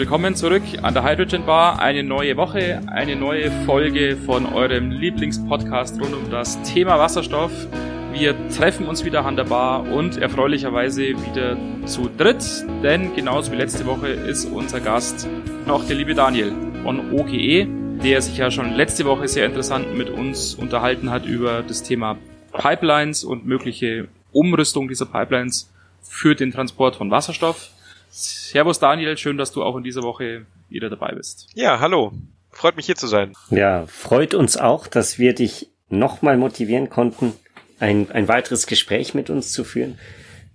Willkommen zurück an der Hydrogen Bar. Eine neue Woche, eine neue Folge von eurem Lieblingspodcast rund um das Thema Wasserstoff. Wir treffen uns wieder an der Bar und erfreulicherweise wieder zu dritt, denn genauso wie letzte Woche ist unser Gast noch der liebe Daniel von OGE, der sich ja schon letzte Woche sehr interessant mit uns unterhalten hat über das Thema Pipelines und mögliche Umrüstung dieser Pipelines für den Transport von Wasserstoff. Servus Daniel, schön, dass du auch in dieser Woche wieder dabei bist. Ja, hallo. Freut mich hier zu sein. Ja, freut uns auch, dass wir dich nochmal motivieren konnten, ein, ein weiteres Gespräch mit uns zu führen.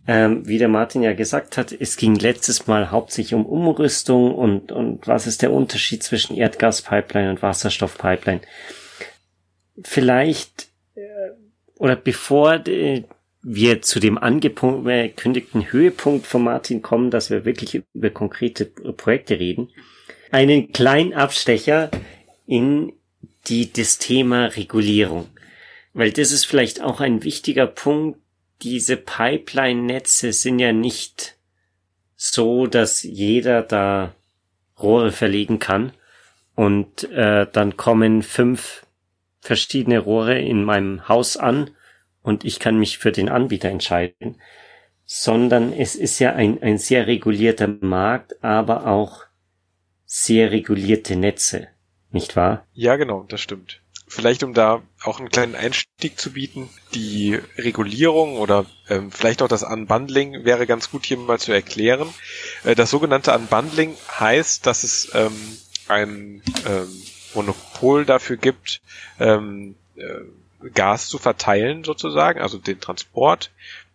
Ähm, wie der Martin ja gesagt hat, es ging letztes Mal hauptsächlich um Umrüstung und, und was ist der Unterschied zwischen Erdgaspipeline und Wasserstoffpipeline. Vielleicht, äh, oder bevor äh, wir zu dem angekündigten Höhepunkt von Martin kommen, dass wir wirklich über konkrete Projekte reden, einen kleinen Abstecher in die, das Thema Regulierung. Weil das ist vielleicht auch ein wichtiger Punkt. Diese Pipeline-Netze sind ja nicht so, dass jeder da Rohre verlegen kann und äh, dann kommen fünf verschiedene Rohre in meinem Haus an und ich kann mich für den Anbieter entscheiden, sondern es ist ja ein, ein sehr regulierter Markt, aber auch sehr regulierte Netze, nicht wahr? Ja, genau, das stimmt. Vielleicht um da auch einen kleinen Einstieg zu bieten, die Regulierung oder ähm, vielleicht auch das Unbundling wäre ganz gut hier mal zu erklären. Äh, das sogenannte Unbundling heißt, dass es ähm, ein ähm, Monopol dafür gibt, ähm, äh, Gas zu verteilen sozusagen, also den Transport,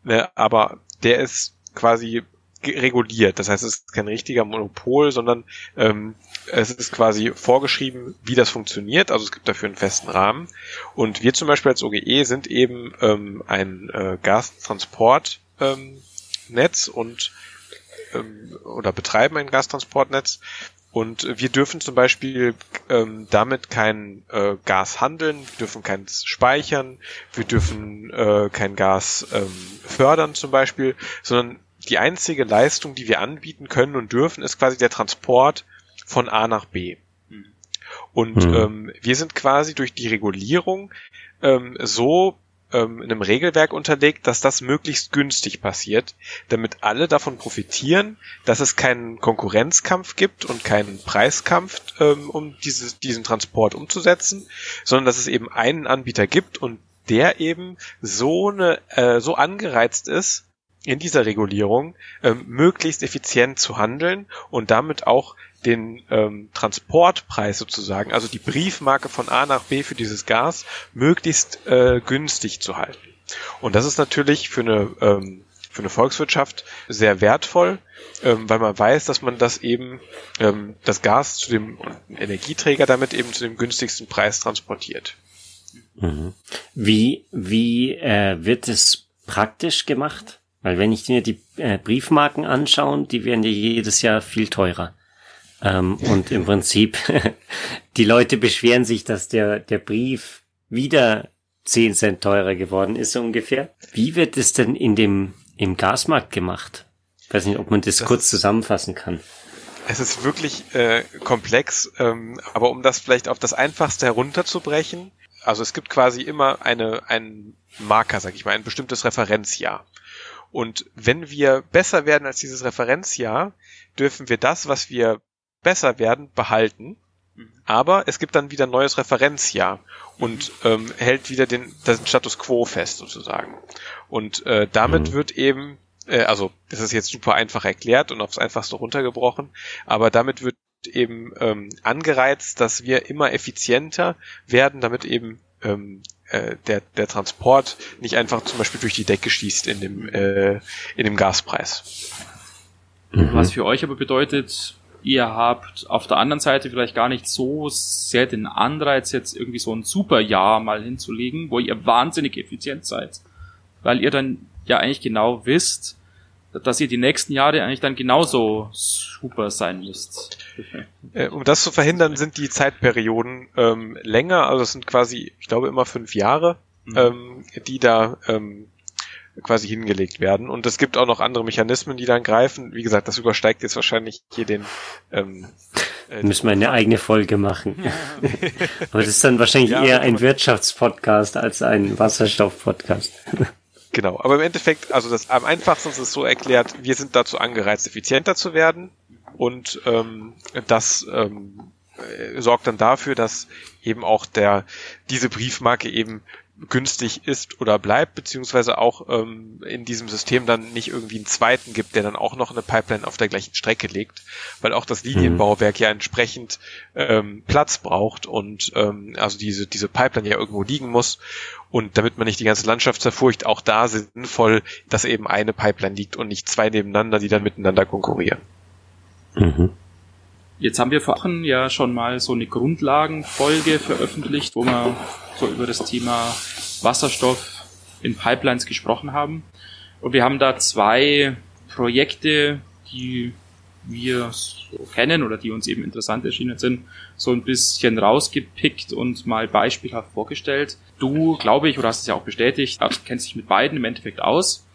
äh, aber der ist quasi reguliert. Das heißt, es ist kein richtiger Monopol, sondern ähm, es ist quasi vorgeschrieben, wie das funktioniert. Also es gibt dafür einen festen Rahmen. Und wir zum Beispiel als OGE sind eben ähm, ein äh, Gastransportnetz ähm, und ähm, oder betreiben ein Gastransportnetz und wir dürfen zum Beispiel ähm, damit kein äh, Gas handeln, wir dürfen keins speichern, wir dürfen äh, kein Gas ähm, fördern zum Beispiel, sondern die einzige Leistung, die wir anbieten können und dürfen, ist quasi der Transport von A nach B. Und mhm. ähm, wir sind quasi durch die Regulierung ähm, so ähm, einem Regelwerk unterlegt, dass das möglichst günstig passiert, damit alle davon profitieren, dass es keinen Konkurrenzkampf gibt und keinen Preiskampf, ähm, um dieses, diesen Transport umzusetzen, sondern dass es eben einen Anbieter gibt und der eben so eine äh, so angereizt ist in dieser Regulierung ähm, möglichst effizient zu handeln und damit auch den ähm, Transportpreis sozusagen, also die Briefmarke von A nach B für dieses Gas, möglichst äh, günstig zu halten. Und das ist natürlich für eine ähm, für eine Volkswirtschaft sehr wertvoll, ähm, weil man weiß, dass man das eben ähm, das Gas zu dem Energieträger damit eben zu dem günstigsten Preis transportiert. Mhm. Wie wie äh, wird es praktisch gemacht? Weil wenn ich mir die äh, Briefmarken anschaue, die werden ja jedes Jahr viel teurer. Ähm, und im Prinzip, die Leute beschweren sich, dass der, der Brief wieder 10 Cent teurer geworden ist, so ungefähr. Wie wird es denn in dem, im Gasmarkt gemacht? Ich weiß nicht, ob man das, das kurz zusammenfassen kann. Es ist wirklich äh, komplex, ähm, aber um das vielleicht auf das Einfachste herunterzubrechen, also es gibt quasi immer eine, einen Marker, sag ich mal, ein bestimmtes Referenzjahr. Und wenn wir besser werden als dieses Referenzjahr, dürfen wir das, was wir besser werden, behalten. Mhm. Aber es gibt dann wieder ein neues Referenzjahr und ähm, hält wieder den, den Status quo fest sozusagen. Und äh, damit mhm. wird eben, äh, also das ist jetzt super einfach erklärt und aufs einfachste runtergebrochen, aber damit wird eben ähm, angereizt, dass wir immer effizienter werden, damit eben ähm, äh, der, der Transport nicht einfach zum Beispiel durch die Decke schießt in dem, äh, in dem Gaspreis. Mhm. Was für euch aber bedeutet, ihr habt auf der anderen Seite vielleicht gar nicht so sehr den Anreiz, jetzt irgendwie so ein super Jahr mal hinzulegen, wo ihr wahnsinnig effizient seid. Weil ihr dann ja eigentlich genau wisst, dass ihr die nächsten Jahre eigentlich dann genauso super sein müsst. Äh, um das zu verhindern, sind die Zeitperioden ähm, länger, also es sind quasi, ich glaube, immer fünf Jahre, mhm. ähm, die da ähm, quasi hingelegt werden. Und es gibt auch noch andere Mechanismen, die dann greifen. Wie gesagt, das übersteigt jetzt wahrscheinlich hier den. Ähm, äh, Müssen wir eine eigene Folge machen. Aber das ist dann wahrscheinlich ja, eher ein Wirtschaftspodcast als ein Wasserstoffpodcast. Genau, aber im Endeffekt, also das am einfachsten ist es so erklärt, wir sind dazu angereizt, effizienter zu werden und ähm, das ähm, äh, sorgt dann dafür, dass eben auch der diese Briefmarke eben günstig ist oder bleibt, beziehungsweise auch ähm, in diesem System dann nicht irgendwie einen zweiten gibt, der dann auch noch eine Pipeline auf der gleichen Strecke legt, weil auch das Linienbauwerk mhm. ja entsprechend ähm, Platz braucht und ähm, also diese, diese Pipeline ja irgendwo liegen muss und damit man nicht die ganze Landschaft zerfurcht, auch da sinnvoll, dass eben eine Pipeline liegt und nicht zwei nebeneinander, die dann miteinander konkurrieren. Mhm. Jetzt haben wir vor Wochen ja schon mal so eine Grundlagenfolge veröffentlicht, wo wir so über das Thema Wasserstoff in Pipelines gesprochen haben. Und wir haben da zwei Projekte, die wir so kennen oder die uns eben interessant erschienen sind, so ein bisschen rausgepickt und mal beispielhaft vorgestellt. Du, glaube ich, oder hast es ja auch bestätigt, kennst dich mit beiden im Endeffekt aus.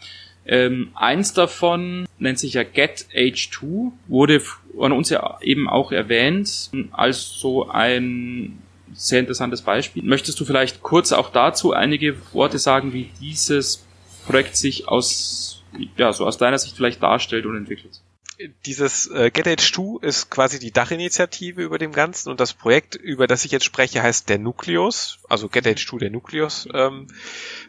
Ähm, eins davon nennt sich ja Get H2, wurde von uns ja eben auch erwähnt als so ein sehr interessantes Beispiel. Möchtest du vielleicht kurz auch dazu einige Worte sagen, wie dieses Projekt sich aus, ja, so aus deiner Sicht vielleicht darstellt und entwickelt? dieses äh, GetH2 ist quasi die Dachinitiative über dem Ganzen und das Projekt, über das ich jetzt spreche, heißt der Nucleus, also GetH2 der Nucleus ähm,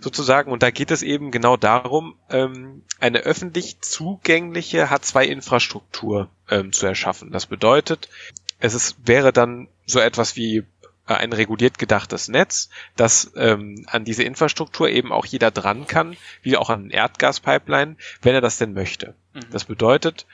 sozusagen. Und da geht es eben genau darum, ähm, eine öffentlich zugängliche H2-Infrastruktur ähm, zu erschaffen. Das bedeutet, es ist, wäre dann so etwas wie ein reguliert gedachtes Netz, dass ähm, an diese Infrastruktur eben auch jeder dran kann, wie auch an Erdgaspipeline, wenn er das denn möchte. Mhm. Das bedeutet,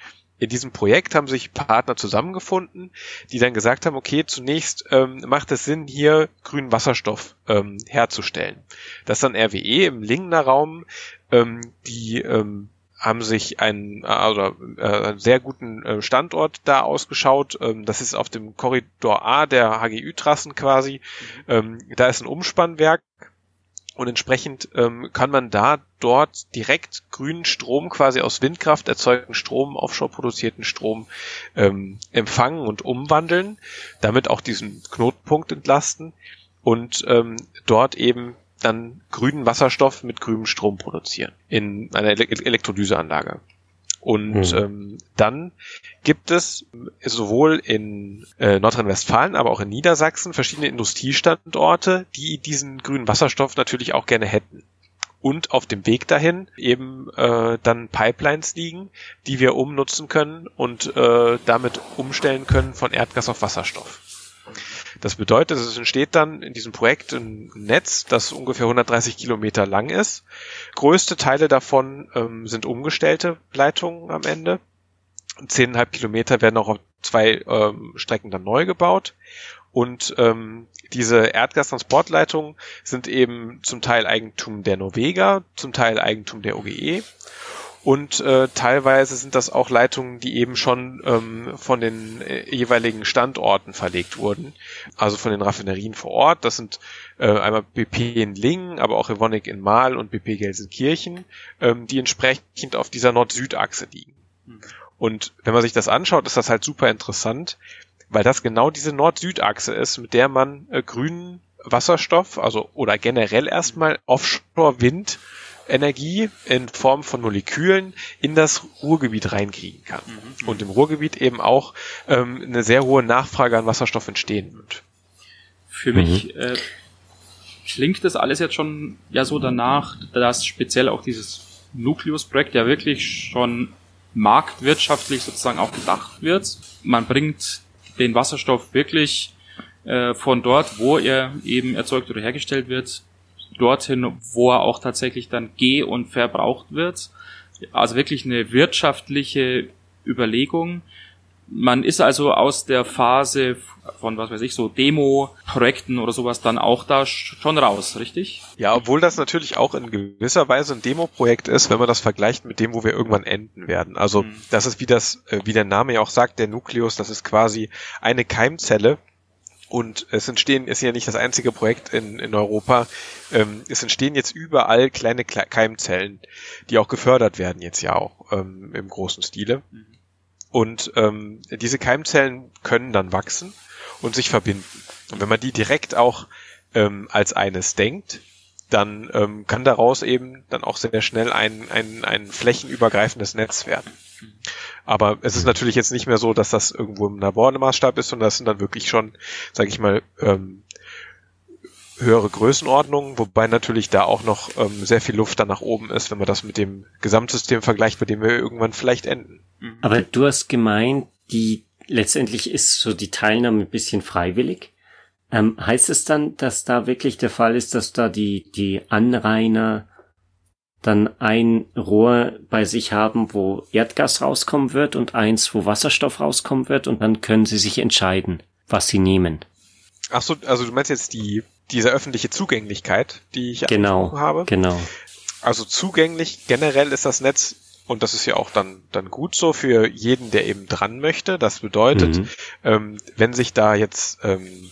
in diesem Projekt haben sich Partner zusammengefunden, die dann gesagt haben, okay, zunächst ähm, macht es Sinn, hier grünen Wasserstoff ähm, herzustellen. Das ist dann RWE im Lingener Raum, ähm, die ähm, haben sich einen, also, äh, einen sehr guten äh, Standort da ausgeschaut. Ähm, das ist auf dem Korridor A der HGÜ-Trassen quasi. Mhm. Ähm, da ist ein Umspannwerk und entsprechend ähm, kann man da dort direkt grünen Strom quasi aus Windkraft erzeugten Strom, offshore produzierten Strom ähm, empfangen und umwandeln, damit auch diesen Knotenpunkt entlasten und ähm, dort eben dann grünen Wasserstoff mit grünem Strom produzieren in einer Ele Elektrolyseanlage. Und mhm. ähm, dann gibt es sowohl in äh, Nordrhein-Westfalen, aber auch in Niedersachsen verschiedene Industriestandorte, die diesen grünen Wasserstoff natürlich auch gerne hätten. Und auf dem Weg dahin eben äh, dann Pipelines liegen, die wir umnutzen können und äh, damit umstellen können von Erdgas auf Wasserstoff. Das bedeutet, es entsteht dann in diesem Projekt ein Netz, das ungefähr 130 Kilometer lang ist. Größte Teile davon ähm, sind umgestellte Leitungen am Ende. Zehneinhalb Kilometer werden auch auf zwei ähm, Strecken dann neu gebaut. Und ähm, diese Erdgastransportleitungen sind eben zum Teil Eigentum der Norweger, zum Teil Eigentum der OGE und äh, teilweise sind das auch Leitungen, die eben schon ähm, von den äh, jeweiligen Standorten verlegt wurden, also von den Raffinerien vor Ort. Das sind äh, einmal BP in Lingen, aber auch Evonik in Mahl und BP Gelsenkirchen, ähm, die entsprechend auf dieser Nord-Süd-Achse liegen. Mhm. Und wenn man sich das anschaut, ist das halt super interessant, weil das genau diese Nord-Süd-Achse ist, mit der man äh, grünen Wasserstoff, also oder generell erstmal Offshore-Wind Energie in Form von Molekülen in das Ruhrgebiet reinkriegen kann. Mhm. Und im Ruhrgebiet eben auch ähm, eine sehr hohe Nachfrage an Wasserstoff entstehen wird. Für mhm. mich äh, klingt das alles jetzt schon ja so danach, dass speziell auch dieses Nucleus-Projekt ja wirklich schon marktwirtschaftlich sozusagen auch gedacht wird. Man bringt den Wasserstoff wirklich äh, von dort, wo er eben erzeugt oder hergestellt wird, dorthin, wo er auch tatsächlich dann geh- und verbraucht wird. Also wirklich eine wirtschaftliche Überlegung. Man ist also aus der Phase von, was weiß ich, so Demo-Projekten oder sowas dann auch da schon raus, richtig? Ja, obwohl das natürlich auch in gewisser Weise ein Demo-Projekt ist, wenn man das vergleicht mit dem, wo wir irgendwann enden werden. Also, mhm. das ist wie das, äh, wie der Name ja auch sagt, der Nukleus, das ist quasi eine Keimzelle, Und es entstehen, ist ja nicht das einzige Projekt in, in Europa, ähm, es entstehen jetzt überall kleine Keimzellen, die auch gefördert werden jetzt ja auch ähm, im großen Stile. Und ähm, diese Keimzellen können dann wachsen und sich verbinden. Und wenn man die direkt auch ähm, als eines denkt, dann ähm, kann daraus eben dann auch sehr schnell ein, ein, ein flächenübergreifendes Netz werden. Aber es ist natürlich jetzt nicht mehr so, dass das irgendwo im Labormaßstab ist, sondern das sind dann wirklich schon, sage ich mal, ähm, höhere Größenordnungen, wobei natürlich da auch noch ähm, sehr viel Luft dann nach oben ist, wenn man das mit dem Gesamtsystem vergleicht, bei dem wir irgendwann vielleicht enden. Aber du hast gemeint, die letztendlich ist so die Teilnahme ein bisschen freiwillig. Ähm, heißt es dann, dass da wirklich der Fall ist, dass da die, die Anrainer dann ein Rohr bei sich haben, wo Erdgas rauskommen wird und eins, wo Wasserstoff rauskommen wird und dann können sie sich entscheiden, was sie nehmen. Ach so, also du meinst jetzt die diese öffentliche Zugänglichkeit, die ich genau, habe. Genau. Also zugänglich generell ist das Netz und das ist ja auch dann dann gut so für jeden, der eben dran möchte. Das bedeutet, mhm. ähm, wenn sich da jetzt ähm,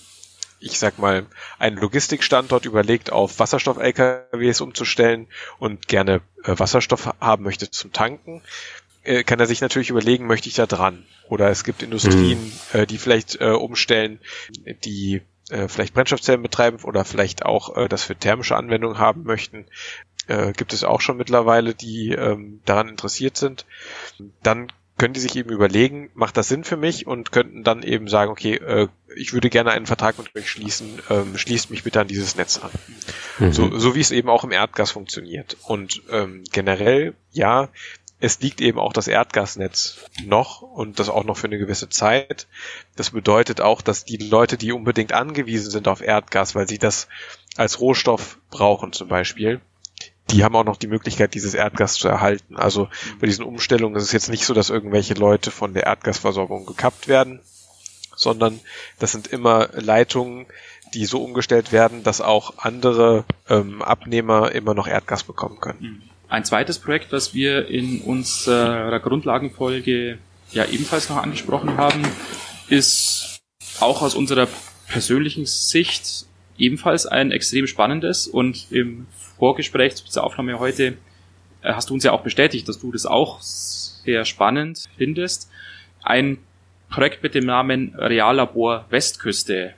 ich sag mal, ein Logistikstandort überlegt, auf Wasserstoff-LKWs umzustellen und gerne äh, Wasserstoff haben möchte zum Tanken, äh, kann er sich natürlich überlegen, möchte ich da dran? Oder es gibt Industrien, mhm. äh, die vielleicht äh, umstellen, die äh, vielleicht Brennstoffzellen betreiben oder vielleicht auch äh, das für thermische Anwendungen haben möchten. Äh, gibt es auch schon mittlerweile, die ähm, daran interessiert sind. Dann können die sich eben überlegen, macht das Sinn für mich und könnten dann eben sagen, okay, äh, ich würde gerne einen Vertrag mit euch schließen, ähm, schließt mich bitte an dieses Netz an. Mhm. So, so wie es eben auch im Erdgas funktioniert. Und ähm, generell, ja, es liegt eben auch das Erdgasnetz noch und das auch noch für eine gewisse Zeit. Das bedeutet auch, dass die Leute, die unbedingt angewiesen sind auf Erdgas, weil sie das als Rohstoff brauchen zum Beispiel, die haben auch noch die Möglichkeit, dieses Erdgas zu erhalten. Also bei diesen Umstellungen ist es jetzt nicht so, dass irgendwelche Leute von der Erdgasversorgung gekappt werden, sondern das sind immer Leitungen, die so umgestellt werden, dass auch andere ähm, Abnehmer immer noch Erdgas bekommen können. Mhm. Ein zweites Projekt, was wir in unserer Grundlagenfolge ja ebenfalls noch angesprochen haben, ist auch aus unserer persönlichen Sicht ebenfalls ein extrem spannendes und im Vorgespräch zu dieser Aufnahme heute äh, hast du uns ja auch bestätigt, dass du das auch sehr spannend findest. Ein Projekt mit dem Namen Reallabor Westküste.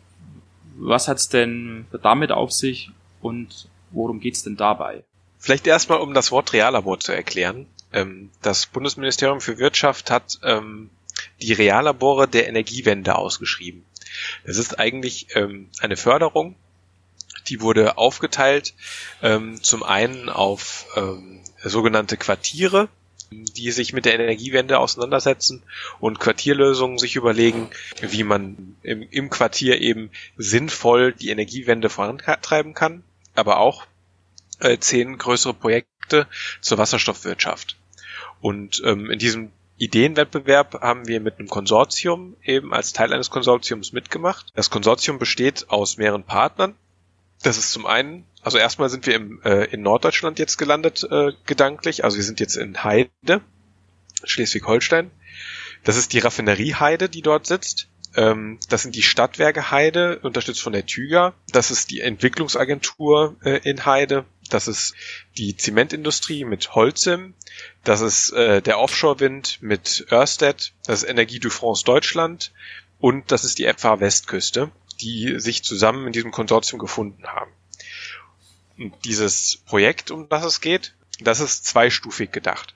Was hat's denn damit auf sich und worum geht's denn dabei? Vielleicht erstmal, um das Wort Reallabor zu erklären. Ähm, das Bundesministerium für Wirtschaft hat ähm, die Reallabore der Energiewende ausgeschrieben. Das ist eigentlich ähm, eine Förderung, die wurde aufgeteilt zum einen auf sogenannte Quartiere, die sich mit der Energiewende auseinandersetzen und Quartierlösungen sich überlegen, wie man im, im Quartier eben sinnvoll die Energiewende vorantreiben kann, aber auch äh, zehn größere Projekte zur Wasserstoffwirtschaft. Und ähm, in diesem Ideenwettbewerb haben wir mit einem Konsortium eben als Teil eines Konsortiums mitgemacht. Das Konsortium besteht aus mehreren Partnern. Das ist zum einen, also erstmal sind wir im, äh, in Norddeutschland jetzt gelandet, äh, gedanklich. Also wir sind jetzt in Heide, Schleswig-Holstein. Das ist die Raffinerie Heide, die dort sitzt. Ähm, das sind die Stadtwerke Heide, unterstützt von der Tüger. Das ist die Entwicklungsagentur äh, in Heide das ist die Zementindustrie mit Holcim, das ist äh, der Offshore-Wind mit Ørsted, das ist Energie du France Deutschland und das ist die FH Westküste, die sich zusammen in diesem Konsortium gefunden haben. Und dieses Projekt, um das es geht, das ist zweistufig gedacht.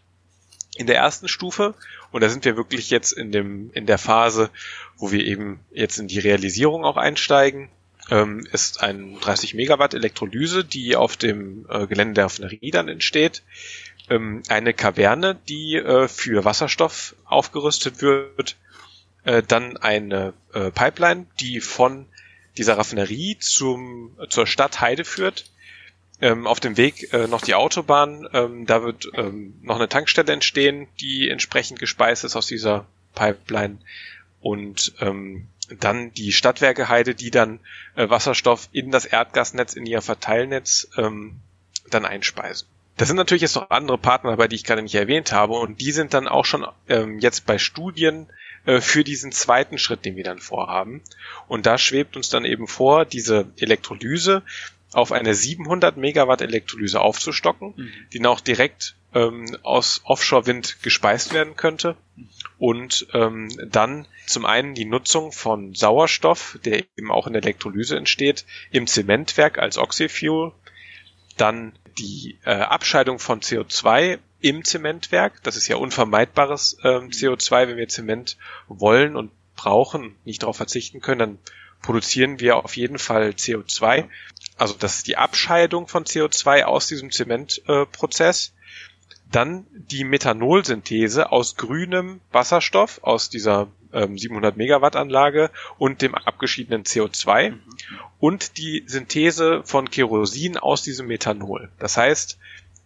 In der ersten Stufe, und da sind wir wirklich jetzt in dem, in der Phase, wo wir eben jetzt in die Realisierung auch einsteigen, ähm, ist ein 30 Megawatt Elektrolyse, die auf dem äh, Gelände der Raffinerie dann entsteht. Ähm, eine Kaverne, die äh, für Wasserstoff aufgerüstet wird. Äh, dann eine äh, Pipeline, die von dieser Raffinerie zum, zur Stadt Heide führt. Ähm, auf dem Weg äh, noch die Autobahn. Ähm, da wird ähm, noch eine Tankstelle entstehen, die entsprechend gespeist ist aus dieser Pipeline. Und ähm, dann die Stadtwerke Heide, die dann äh, Wasserstoff in das Erdgasnetz, in ihr Verteilnetz ähm, dann einspeisen. Da sind natürlich jetzt noch andere Partner dabei, die ich gerade nicht erwähnt habe, und die sind dann auch schon ähm, jetzt bei Studien äh, für diesen zweiten Schritt, den wir dann vorhaben. Und da schwebt uns dann eben vor, diese Elektrolyse auf eine 700 Megawatt Elektrolyse aufzustocken, mhm. die dann auch direkt ähm, aus Offshore-Wind gespeist werden könnte. Und ähm, dann zum einen die Nutzung von Sauerstoff, der eben auch in der Elektrolyse entsteht, im Zementwerk als Oxyfuel. Dann die äh, Abscheidung von CO2 im Zementwerk. Das ist ja unvermeidbares ähm, CO2, wenn wir Zement wollen und brauchen, nicht darauf verzichten können, dann produzieren wir auf jeden Fall CO2. Also das ist die Abscheidung von CO2 aus diesem Zementprozess. Äh, dann die Methanolsynthese aus grünem Wasserstoff aus dieser ähm, 700 Megawatt Anlage und dem abgeschiedenen CO2 mhm. und die Synthese von Kerosin aus diesem Methanol. Das heißt,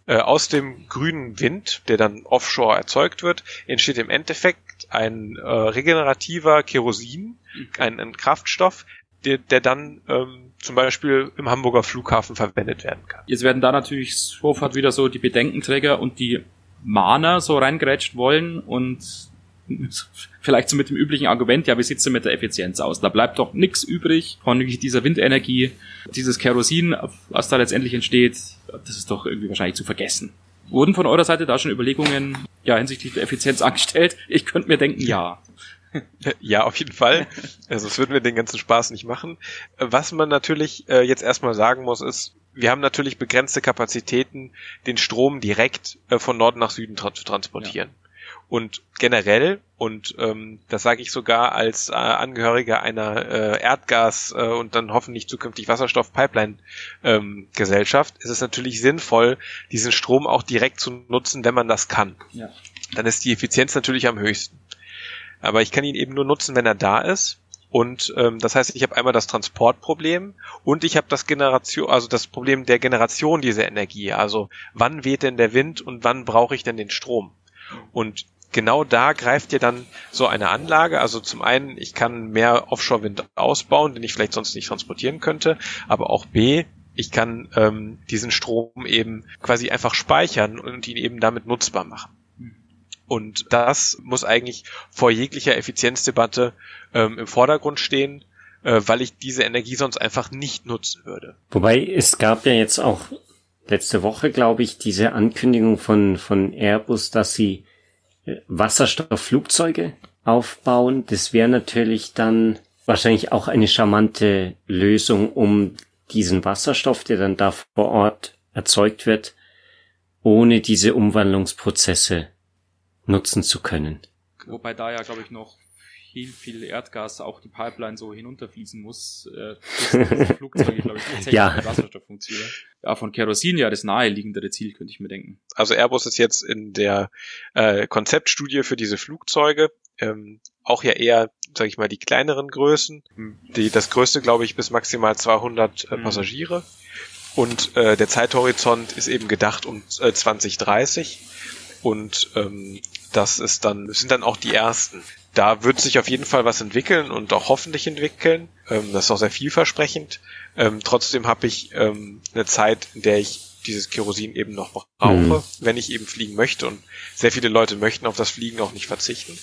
äh, aus dem grünen Wind, der dann offshore erzeugt wird, entsteht im Endeffekt ein äh, regenerativer Kerosin, ein, ein Kraftstoff, der, der dann ähm, zum Beispiel im Hamburger Flughafen verwendet werden kann. Jetzt werden da natürlich sofort wieder so die Bedenkenträger und die Mahner so reingerätscht wollen und vielleicht so mit dem üblichen Argument, ja, wie sieht's denn mit der Effizienz aus? Da bleibt doch nichts übrig von dieser Windenergie. Dieses Kerosin, was da letztendlich entsteht, das ist doch irgendwie wahrscheinlich zu vergessen. Wurden von eurer Seite da schon Überlegungen ja, hinsichtlich der Effizienz angestellt? Ich könnte mir denken, ja. Ja, auf jeden Fall. Also es würden wir den ganzen Spaß nicht machen. Was man natürlich äh, jetzt erstmal sagen muss, ist, wir haben natürlich begrenzte Kapazitäten, den Strom direkt äh, von Norden nach Süden tra zu transportieren. Ja. Und generell, und ähm, das sage ich sogar als äh, Angehöriger einer äh, Erdgas- äh, und dann hoffentlich zukünftig Wasserstoff-Pipeline-Gesellschaft, ähm, ist es natürlich sinnvoll, diesen Strom auch direkt zu nutzen, wenn man das kann. Ja. Dann ist die Effizienz natürlich am höchsten. Aber ich kann ihn eben nur nutzen, wenn er da ist. Und ähm, das heißt, ich habe einmal das Transportproblem und ich habe das Generation, also das Problem der Generation dieser Energie. Also wann weht denn der Wind und wann brauche ich denn den Strom? Und genau da greift dir dann so eine Anlage. Also zum einen, ich kann mehr Offshore-Wind ausbauen, den ich vielleicht sonst nicht transportieren könnte, aber auch B, ich kann ähm, diesen Strom eben quasi einfach speichern und ihn eben damit nutzbar machen. Und das muss eigentlich vor jeglicher Effizienzdebatte ähm, im Vordergrund stehen, äh, weil ich diese Energie sonst einfach nicht nutzen würde. Wobei es gab ja jetzt auch letzte Woche, glaube ich, diese Ankündigung von, von Airbus, dass sie Wasserstoffflugzeuge aufbauen. Das wäre natürlich dann wahrscheinlich auch eine charmante Lösung, um diesen Wasserstoff, der dann da vor Ort erzeugt wird, ohne diese Umwandlungsprozesse nutzen zu können. Wobei da ja, glaube ich, noch viel, viel Erdgas auch die Pipeline so hinunterfließen muss, äh, Flugzeuge, glaube ich, tatsächlich ja. mit Wasserstoff funktionieren. Ja, von Kerosin ja das naheliegendere Ziel, könnte ich mir denken. Also Airbus ist jetzt in der äh, Konzeptstudie für diese Flugzeuge ähm, auch ja eher, sage ich mal, die kleineren Größen. Die, das größte, glaube ich, bis maximal 200 äh, mhm. Passagiere. Und äh, der Zeithorizont ist eben gedacht um äh, 2030. Und ähm, das ist dann, sind dann auch die ersten. Da wird sich auf jeden Fall was entwickeln und auch hoffentlich entwickeln. Ähm, das ist auch sehr vielversprechend. Ähm, trotzdem habe ich ähm, eine Zeit, in der ich dieses Kerosin eben noch brauche, mhm. wenn ich eben fliegen möchte. Und sehr viele Leute möchten auf das Fliegen auch nicht verzichten.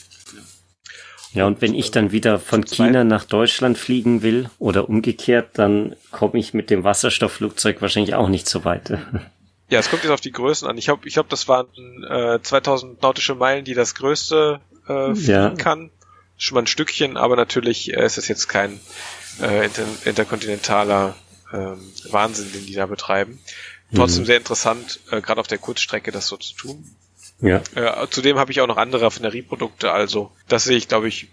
Ja, und wenn ich dann wieder von China nach Deutschland fliegen will oder umgekehrt, dann komme ich mit dem Wasserstoffflugzeug wahrscheinlich auch nicht so weit. Ja, es kommt jetzt auf die Größen an. Ich glaube, ich glaub, das waren äh, 2000 nautische Meilen, die das größte äh, fliegen ja. kann. Schon mal ein Stückchen, aber natürlich äh, ist es jetzt kein äh, inter interkontinentaler äh, Wahnsinn, den die da betreiben. Trotzdem mhm. sehr interessant, äh, gerade auf der Kurzstrecke das so zu tun. Ja. Äh, zudem habe ich auch noch andere Raffinerieprodukte, also das sehe ich, glaube ich,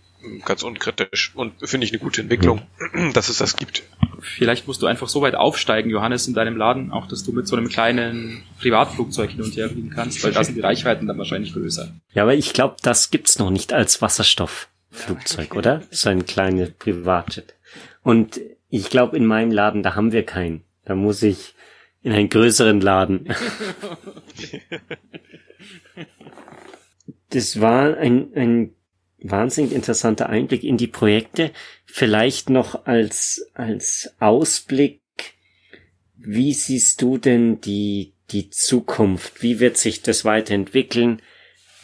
ganz unkritisch und finde ich eine gute Entwicklung, dass es das gibt. Vielleicht musst du einfach so weit aufsteigen, Johannes, in deinem Laden, auch dass du mit so einem kleinen Privatflugzeug hin und her fliegen kannst, weil da sind die Reichweiten dann wahrscheinlich größer. Ja, aber ich glaube, das gibt's noch nicht als Wasserstoffflugzeug, oder? So ein kleines Privatjet. Und ich glaube, in meinem Laden, da haben wir keinen. Da muss ich in einen größeren Laden. das war ein, ein wahnsinnig interessanter Einblick in die Projekte. Vielleicht noch als, als Ausblick, wie siehst du denn die, die Zukunft? Wie wird sich das weiterentwickeln?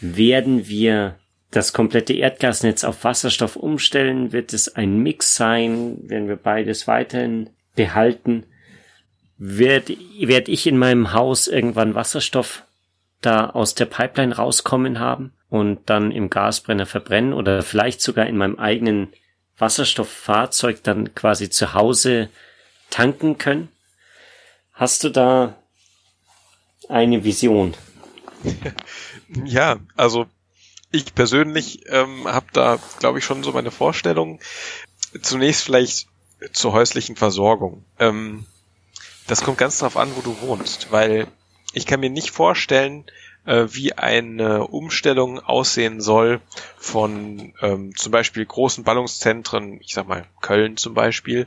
Werden wir das komplette Erdgasnetz auf Wasserstoff umstellen? Wird es ein Mix sein? Werden wir beides weiterhin behalten? Werde werd ich in meinem Haus irgendwann Wasserstoff da aus der Pipeline rauskommen haben und dann im Gasbrenner verbrennen oder vielleicht sogar in meinem eigenen Wasserstofffahrzeug dann quasi zu Hause tanken können? Hast du da eine Vision? Ja, also ich persönlich ähm, habe da, glaube ich, schon so meine Vorstellungen. Zunächst vielleicht zur häuslichen Versorgung. Ähm, das kommt ganz darauf an, wo du wohnst, weil ich kann mir nicht vorstellen, äh, wie eine Umstellung aussehen soll von ähm, zum Beispiel großen Ballungszentren, ich sag mal Köln zum Beispiel,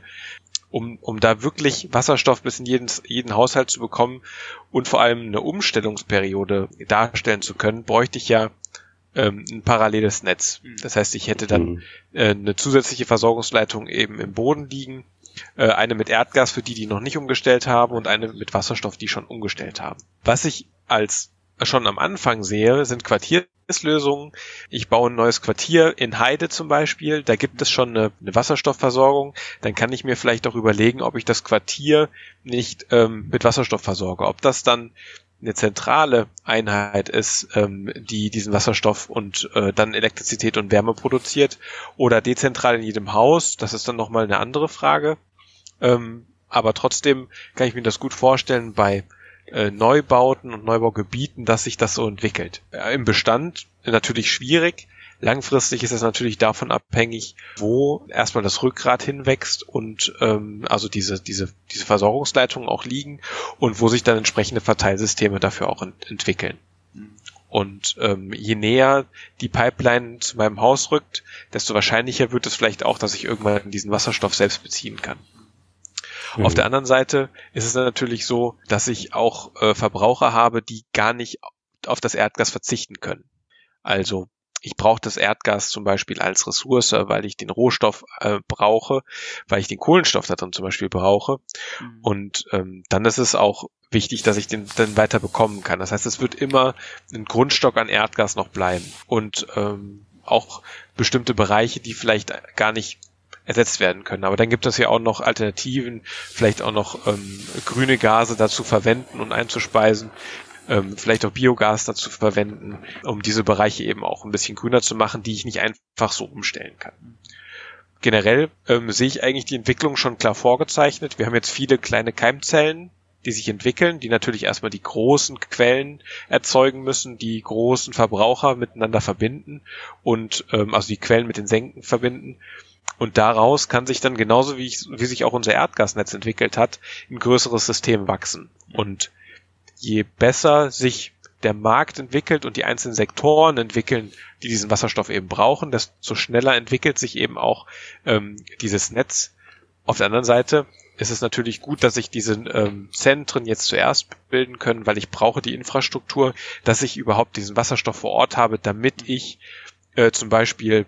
um, um da wirklich Wasserstoff bis in jeden, jeden Haushalt zu bekommen und vor allem eine Umstellungsperiode darstellen zu können, bräuchte ich ja ähm, ein paralleles Netz. Mhm. Das heißt, ich hätte dann mhm. äh, eine zusätzliche Versorgungsleitung eben im Boden liegen, äh, eine mit Erdgas für die, die noch nicht umgestellt haben und eine mit Wasserstoff, die schon umgestellt haben. Was ich als schon am Anfang sehe, sind Quartierslösungen. Ich baue ein neues Quartier in Heide zum Beispiel. Da gibt es schon eine, eine Wasserstoffversorgung. Dann kann ich mir vielleicht auch überlegen, ob ich das Quartier nicht ähm, mit Wasserstoff versorge. Ob das dann eine zentrale Einheit ist, ähm, die diesen Wasserstoff und äh, dann Elektrizität und Wärme produziert oder dezentral in jedem Haus, das ist dann nochmal eine andere Frage. Ähm, aber trotzdem kann ich mir das gut vorstellen bei äh, Neubauten und Neubaugebieten, dass sich das so entwickelt. Äh, Im Bestand natürlich schwierig. Langfristig ist es natürlich davon abhängig, wo erstmal das Rückgrat hinwächst und ähm, also diese, diese, diese Versorgungsleitungen auch liegen und wo sich dann entsprechende Verteilsysteme dafür auch ent entwickeln. Und ähm, je näher die Pipeline zu meinem Haus rückt, desto wahrscheinlicher wird es vielleicht auch, dass ich irgendwann diesen Wasserstoff selbst beziehen kann. Mhm. Auf der anderen Seite ist es natürlich so, dass ich auch äh, Verbraucher habe, die gar nicht auf das Erdgas verzichten können. Also ich brauche das Erdgas zum Beispiel als Ressource, weil ich den Rohstoff äh, brauche, weil ich den Kohlenstoff da drin zum Beispiel brauche. Mhm. Und ähm, dann ist es auch wichtig, dass ich den dann weiter bekommen kann. Das heißt, es wird immer ein Grundstock an Erdgas noch bleiben. Und ähm, auch bestimmte Bereiche, die vielleicht gar nicht ersetzt werden können. Aber dann gibt es ja auch noch Alternativen, vielleicht auch noch ähm, grüne Gase dazu verwenden und einzuspeisen, ähm, vielleicht auch Biogas dazu verwenden, um diese Bereiche eben auch ein bisschen grüner zu machen, die ich nicht einfach so umstellen kann. Generell ähm, sehe ich eigentlich die Entwicklung schon klar vorgezeichnet. Wir haben jetzt viele kleine Keimzellen, die sich entwickeln, die natürlich erstmal die großen Quellen erzeugen müssen, die großen Verbraucher miteinander verbinden und ähm, also die Quellen mit den Senken verbinden und daraus kann sich dann genauso wie, ich, wie sich auch unser Erdgasnetz entwickelt hat, ein größeres System wachsen. Und je besser sich der Markt entwickelt und die einzelnen Sektoren entwickeln, die diesen Wasserstoff eben brauchen, desto schneller entwickelt sich eben auch ähm, dieses Netz. Auf der anderen Seite ist es natürlich gut, dass sich diese ähm, Zentren jetzt zuerst bilden können, weil ich brauche die Infrastruktur, dass ich überhaupt diesen Wasserstoff vor Ort habe, damit ich äh, zum Beispiel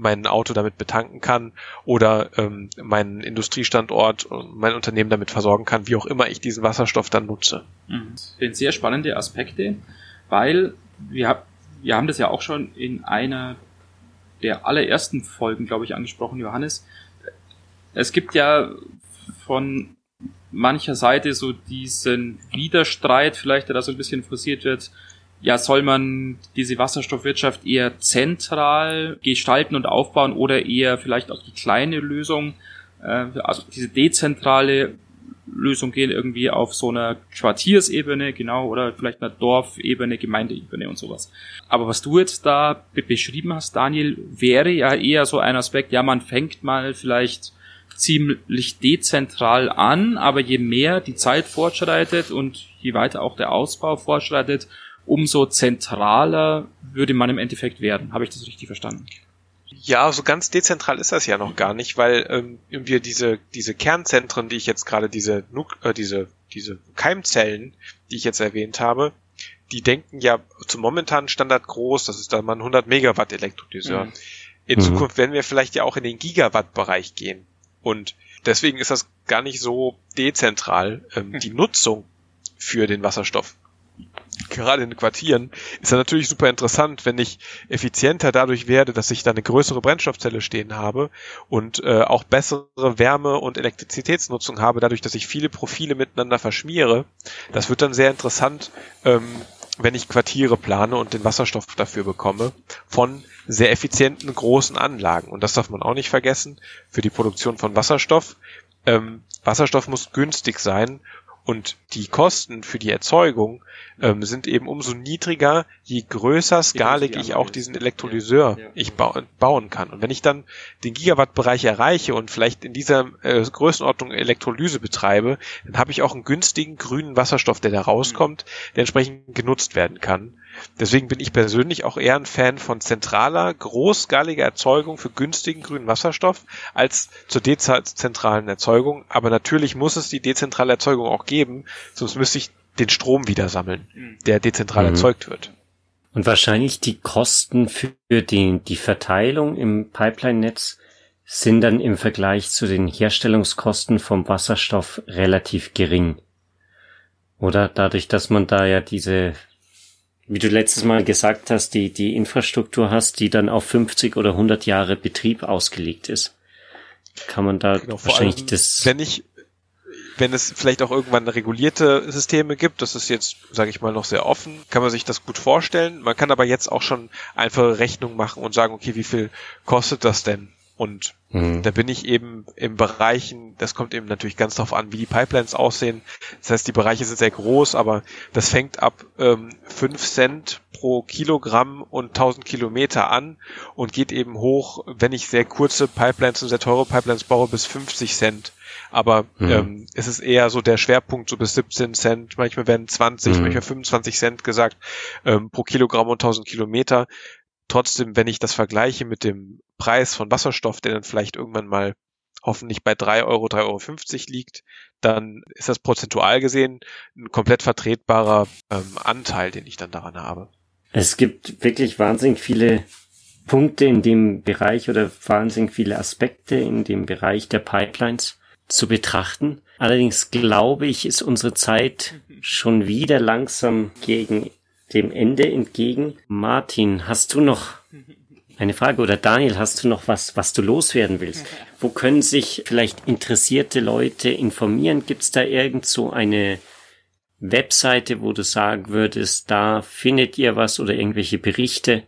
mein Auto damit betanken kann oder ähm, meinen Industriestandort, mein Unternehmen damit versorgen kann, wie auch immer ich diesen Wasserstoff dann nutze. Mhm. Das sind sehr spannende Aspekte, weil wir, wir haben das ja auch schon in einer der allerersten Folgen, glaube ich, angesprochen, Johannes. Es gibt ja von mancher Seite so diesen Widerstreit, vielleicht der da so ein bisschen forciert wird, ja, soll man diese Wasserstoffwirtschaft eher zentral gestalten und aufbauen oder eher vielleicht auch die kleine Lösung, äh, also diese dezentrale Lösung gehen, irgendwie auf so einer Quartiersebene, genau, oder vielleicht einer Dorfebene, Gemeindeebene und sowas. Aber was du jetzt da beschrieben hast, Daniel, wäre ja eher so ein Aspekt, ja, man fängt mal vielleicht ziemlich dezentral an, aber je mehr die Zeit fortschreitet und je weiter auch der Ausbau fortschreitet, umso zentraler würde man im Endeffekt werden. Habe ich das richtig verstanden? Ja, so ganz dezentral ist das ja noch gar nicht, weil ähm, wir diese diese Kernzentren, die ich jetzt gerade diese äh, diese diese Keimzellen, die ich jetzt erwähnt habe, die denken ja zum momentanen Standard groß, das ist dann mal ein 100 Megawatt Elektrolyseur. Mhm. In mhm. Zukunft werden wir vielleicht ja auch in den Gigawatt-Bereich gehen. Und deswegen ist das gar nicht so dezentral, ähm, die Nutzung für den Wasserstoff gerade in Quartieren, ist dann natürlich super interessant, wenn ich effizienter dadurch werde, dass ich da eine größere Brennstoffzelle stehen habe und äh, auch bessere Wärme- und Elektrizitätsnutzung habe, dadurch, dass ich viele Profile miteinander verschmiere. Das wird dann sehr interessant, ähm, wenn ich Quartiere plane und den Wasserstoff dafür bekomme, von sehr effizienten großen Anlagen. Und das darf man auch nicht vergessen für die Produktion von Wasserstoff. Ähm, Wasserstoff muss günstig sein und die Kosten für die Erzeugung ähm, sind eben umso niedriger, je größer skalig ich auch diesen Elektrolyseur ja, ja. ich ba bauen kann. Und wenn ich dann den Gigawatt-Bereich erreiche und vielleicht in dieser äh, Größenordnung Elektrolyse betreibe, dann habe ich auch einen günstigen grünen Wasserstoff, der da rauskommt, der entsprechend genutzt werden kann. Deswegen bin ich persönlich auch eher ein Fan von zentraler, großskaliger Erzeugung für günstigen grünen Wasserstoff als zur dezentralen Erzeugung. Aber natürlich muss es die dezentrale Erzeugung auch geben, sonst müsste ich den Strom wieder sammeln, mhm. der dezentral mhm. erzeugt wird. Und wahrscheinlich die Kosten für die, die Verteilung im Pipeline-Netz sind dann im Vergleich zu den Herstellungskosten vom Wasserstoff relativ gering. Oder dadurch, dass man da ja diese, wie du letztes Mal gesagt hast, die, die Infrastruktur hast, die dann auf 50 oder 100 Jahre Betrieb ausgelegt ist, kann man da genau, wahrscheinlich das. Wenn ich, wenn es vielleicht auch irgendwann regulierte Systeme gibt, das ist jetzt, sage ich mal, noch sehr offen, kann man sich das gut vorstellen. Man kann aber jetzt auch schon einfache Rechnungen machen und sagen, okay, wie viel kostet das denn? Und mhm. da bin ich eben im Bereichen, das kommt eben natürlich ganz darauf an, wie die Pipelines aussehen. Das heißt, die Bereiche sind sehr groß, aber das fängt ab ähm, 5 Cent pro Kilogramm und 1000 Kilometer an und geht eben hoch, wenn ich sehr kurze Pipelines und sehr teure Pipelines baue, bis 50 Cent. Aber mhm. ähm, es ist eher so der Schwerpunkt, so bis 17 Cent, manchmal werden 20, mhm. manchmal 25 Cent gesagt, ähm, pro Kilogramm und 1000 Kilometer. Trotzdem, wenn ich das vergleiche mit dem Preis von Wasserstoff, der dann vielleicht irgendwann mal hoffentlich bei 3 Euro, 3,50 Euro liegt, dann ist das prozentual gesehen ein komplett vertretbarer ähm, Anteil, den ich dann daran habe. Es gibt wirklich wahnsinnig viele Punkte in dem Bereich oder wahnsinnig viele Aspekte in dem Bereich der Pipelines zu betrachten. Allerdings glaube ich, ist unsere Zeit schon wieder langsam gegen dem Ende entgegen. Martin, hast du noch eine Frage oder Daniel, hast du noch was, was du loswerden willst? Wo können sich vielleicht interessierte Leute informieren? Gibt es da irgend so eine Webseite, wo du sagen würdest, da findet ihr was oder irgendwelche Berichte,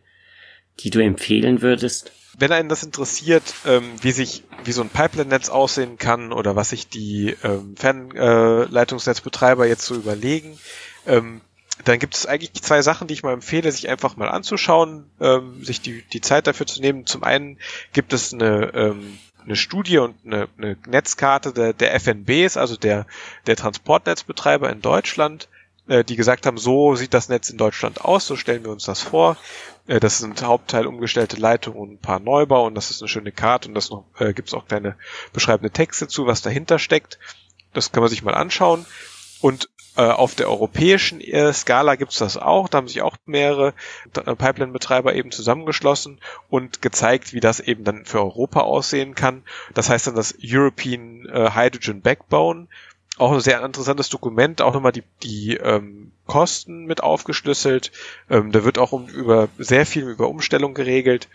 die du empfehlen würdest? Wenn einen das interessiert, ähm, wie sich, wie so ein Pipeline-Netz aussehen kann oder was sich die ähm, Fernleitungsnetzbetreiber jetzt so überlegen, ähm, dann gibt es eigentlich zwei Sachen, die ich mal empfehle, sich einfach mal anzuschauen, ähm, sich die, die Zeit dafür zu nehmen. Zum einen gibt es eine, ähm, eine Studie und eine, eine Netzkarte der, der FNBs, also der, der Transportnetzbetreiber in Deutschland, äh, die gesagt haben, so sieht das Netz in Deutschland aus, so stellen wir uns das vor. Äh, das sind Hauptteil umgestellte Leitungen und ein paar Neubau und das ist eine schöne Karte und das noch äh, gibt es auch kleine beschreibende Texte zu, was dahinter steckt. Das kann man sich mal anschauen. Und äh, auf der europäischen äh, Skala gibt's das auch. Da haben sich auch mehrere äh, Pipeline-Betreiber eben zusammengeschlossen und gezeigt, wie das eben dann für Europa aussehen kann. Das heißt dann das European äh, Hydrogen Backbone. Auch ein sehr interessantes Dokument, auch nochmal die, die ähm, Kosten mit aufgeschlüsselt. Ähm, da wird auch um, über sehr viel über Umstellung geregelt.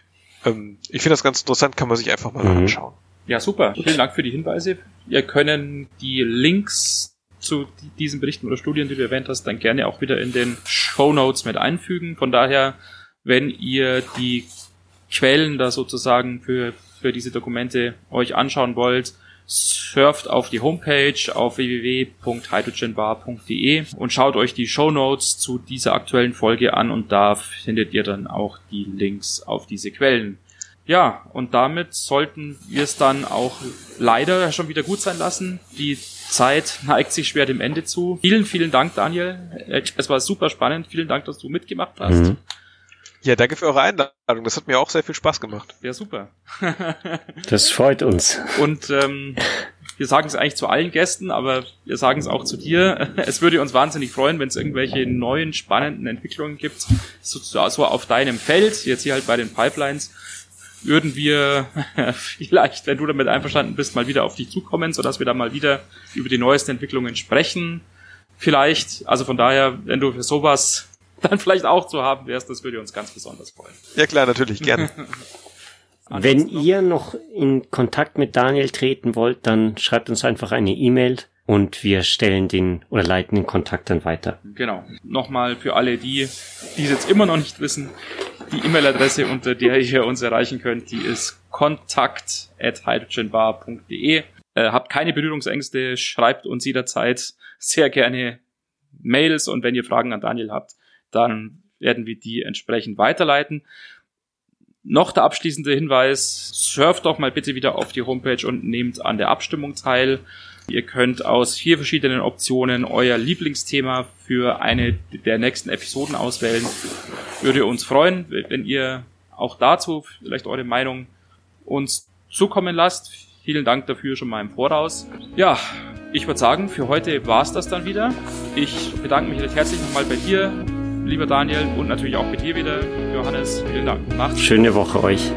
Ähm, ich finde das ganz interessant, kann man sich einfach mal mhm. anschauen. Ja, super. Vielen Dank für die Hinweise. Wir können die Links zu diesen Berichten oder Studien, die du erwähnt hast, dann gerne auch wieder in den Show Notes mit einfügen. Von daher, wenn ihr die Quellen da sozusagen für, für diese Dokumente euch anschauen wollt, surft auf die Homepage auf www.hydrogenbar.de und schaut euch die Show Notes zu dieser aktuellen Folge an und da findet ihr dann auch die Links auf diese Quellen. Ja, und damit sollten wir es dann auch leider schon wieder gut sein lassen. Die Zeit neigt sich schwer dem Ende zu. Vielen, vielen Dank, Daniel. Es war super spannend. Vielen Dank, dass du mitgemacht hast. Mhm. Ja, danke für eure Einladung. Das hat mir auch sehr viel Spaß gemacht. Ja, super. das freut uns. Und ähm, wir sagen es eigentlich zu allen Gästen, aber wir sagen es auch zu dir. Es würde uns wahnsinnig freuen, wenn es irgendwelche neuen, spannenden Entwicklungen gibt, so, so auf deinem Feld, jetzt hier halt bei den Pipelines würden wir vielleicht, wenn du damit einverstanden bist, mal wieder auf dich zukommen, sodass wir da mal wieder über die neuesten Entwicklungen sprechen. Vielleicht, also von daher, wenn du für sowas dann vielleicht auch zu haben wärst, das würde uns ganz besonders freuen. Ja klar, natürlich, gerne. Wenn ihr noch in Kontakt mit Daniel treten wollt, dann schreibt uns einfach eine E-Mail und wir stellen den oder leiten den Kontakt dann weiter. Genau. Nochmal für alle die, die es jetzt immer noch nicht wissen, die E-Mail-Adresse, unter der ihr uns erreichen könnt, die ist kontakt at hydrogenbar.de. Äh, habt keine Berührungsängste, schreibt uns jederzeit sehr gerne Mails und wenn ihr Fragen an Daniel habt, dann werden wir die entsprechend weiterleiten. Noch der abschließende Hinweis, surft doch mal bitte wieder auf die Homepage und nehmt an der Abstimmung teil. Ihr könnt aus vier verschiedenen Optionen euer Lieblingsthema für eine der nächsten Episoden auswählen. Würde uns freuen, wenn ihr auch dazu vielleicht eure Meinung uns zukommen lasst. Vielen Dank dafür schon mal im Voraus. Ja, ich würde sagen, für heute war's das dann wieder. Ich bedanke mich recht herzlich nochmal bei dir, lieber Daniel, und natürlich auch bei dir wieder, Johannes. Vielen Dank. Macht's Schöne Woche euch.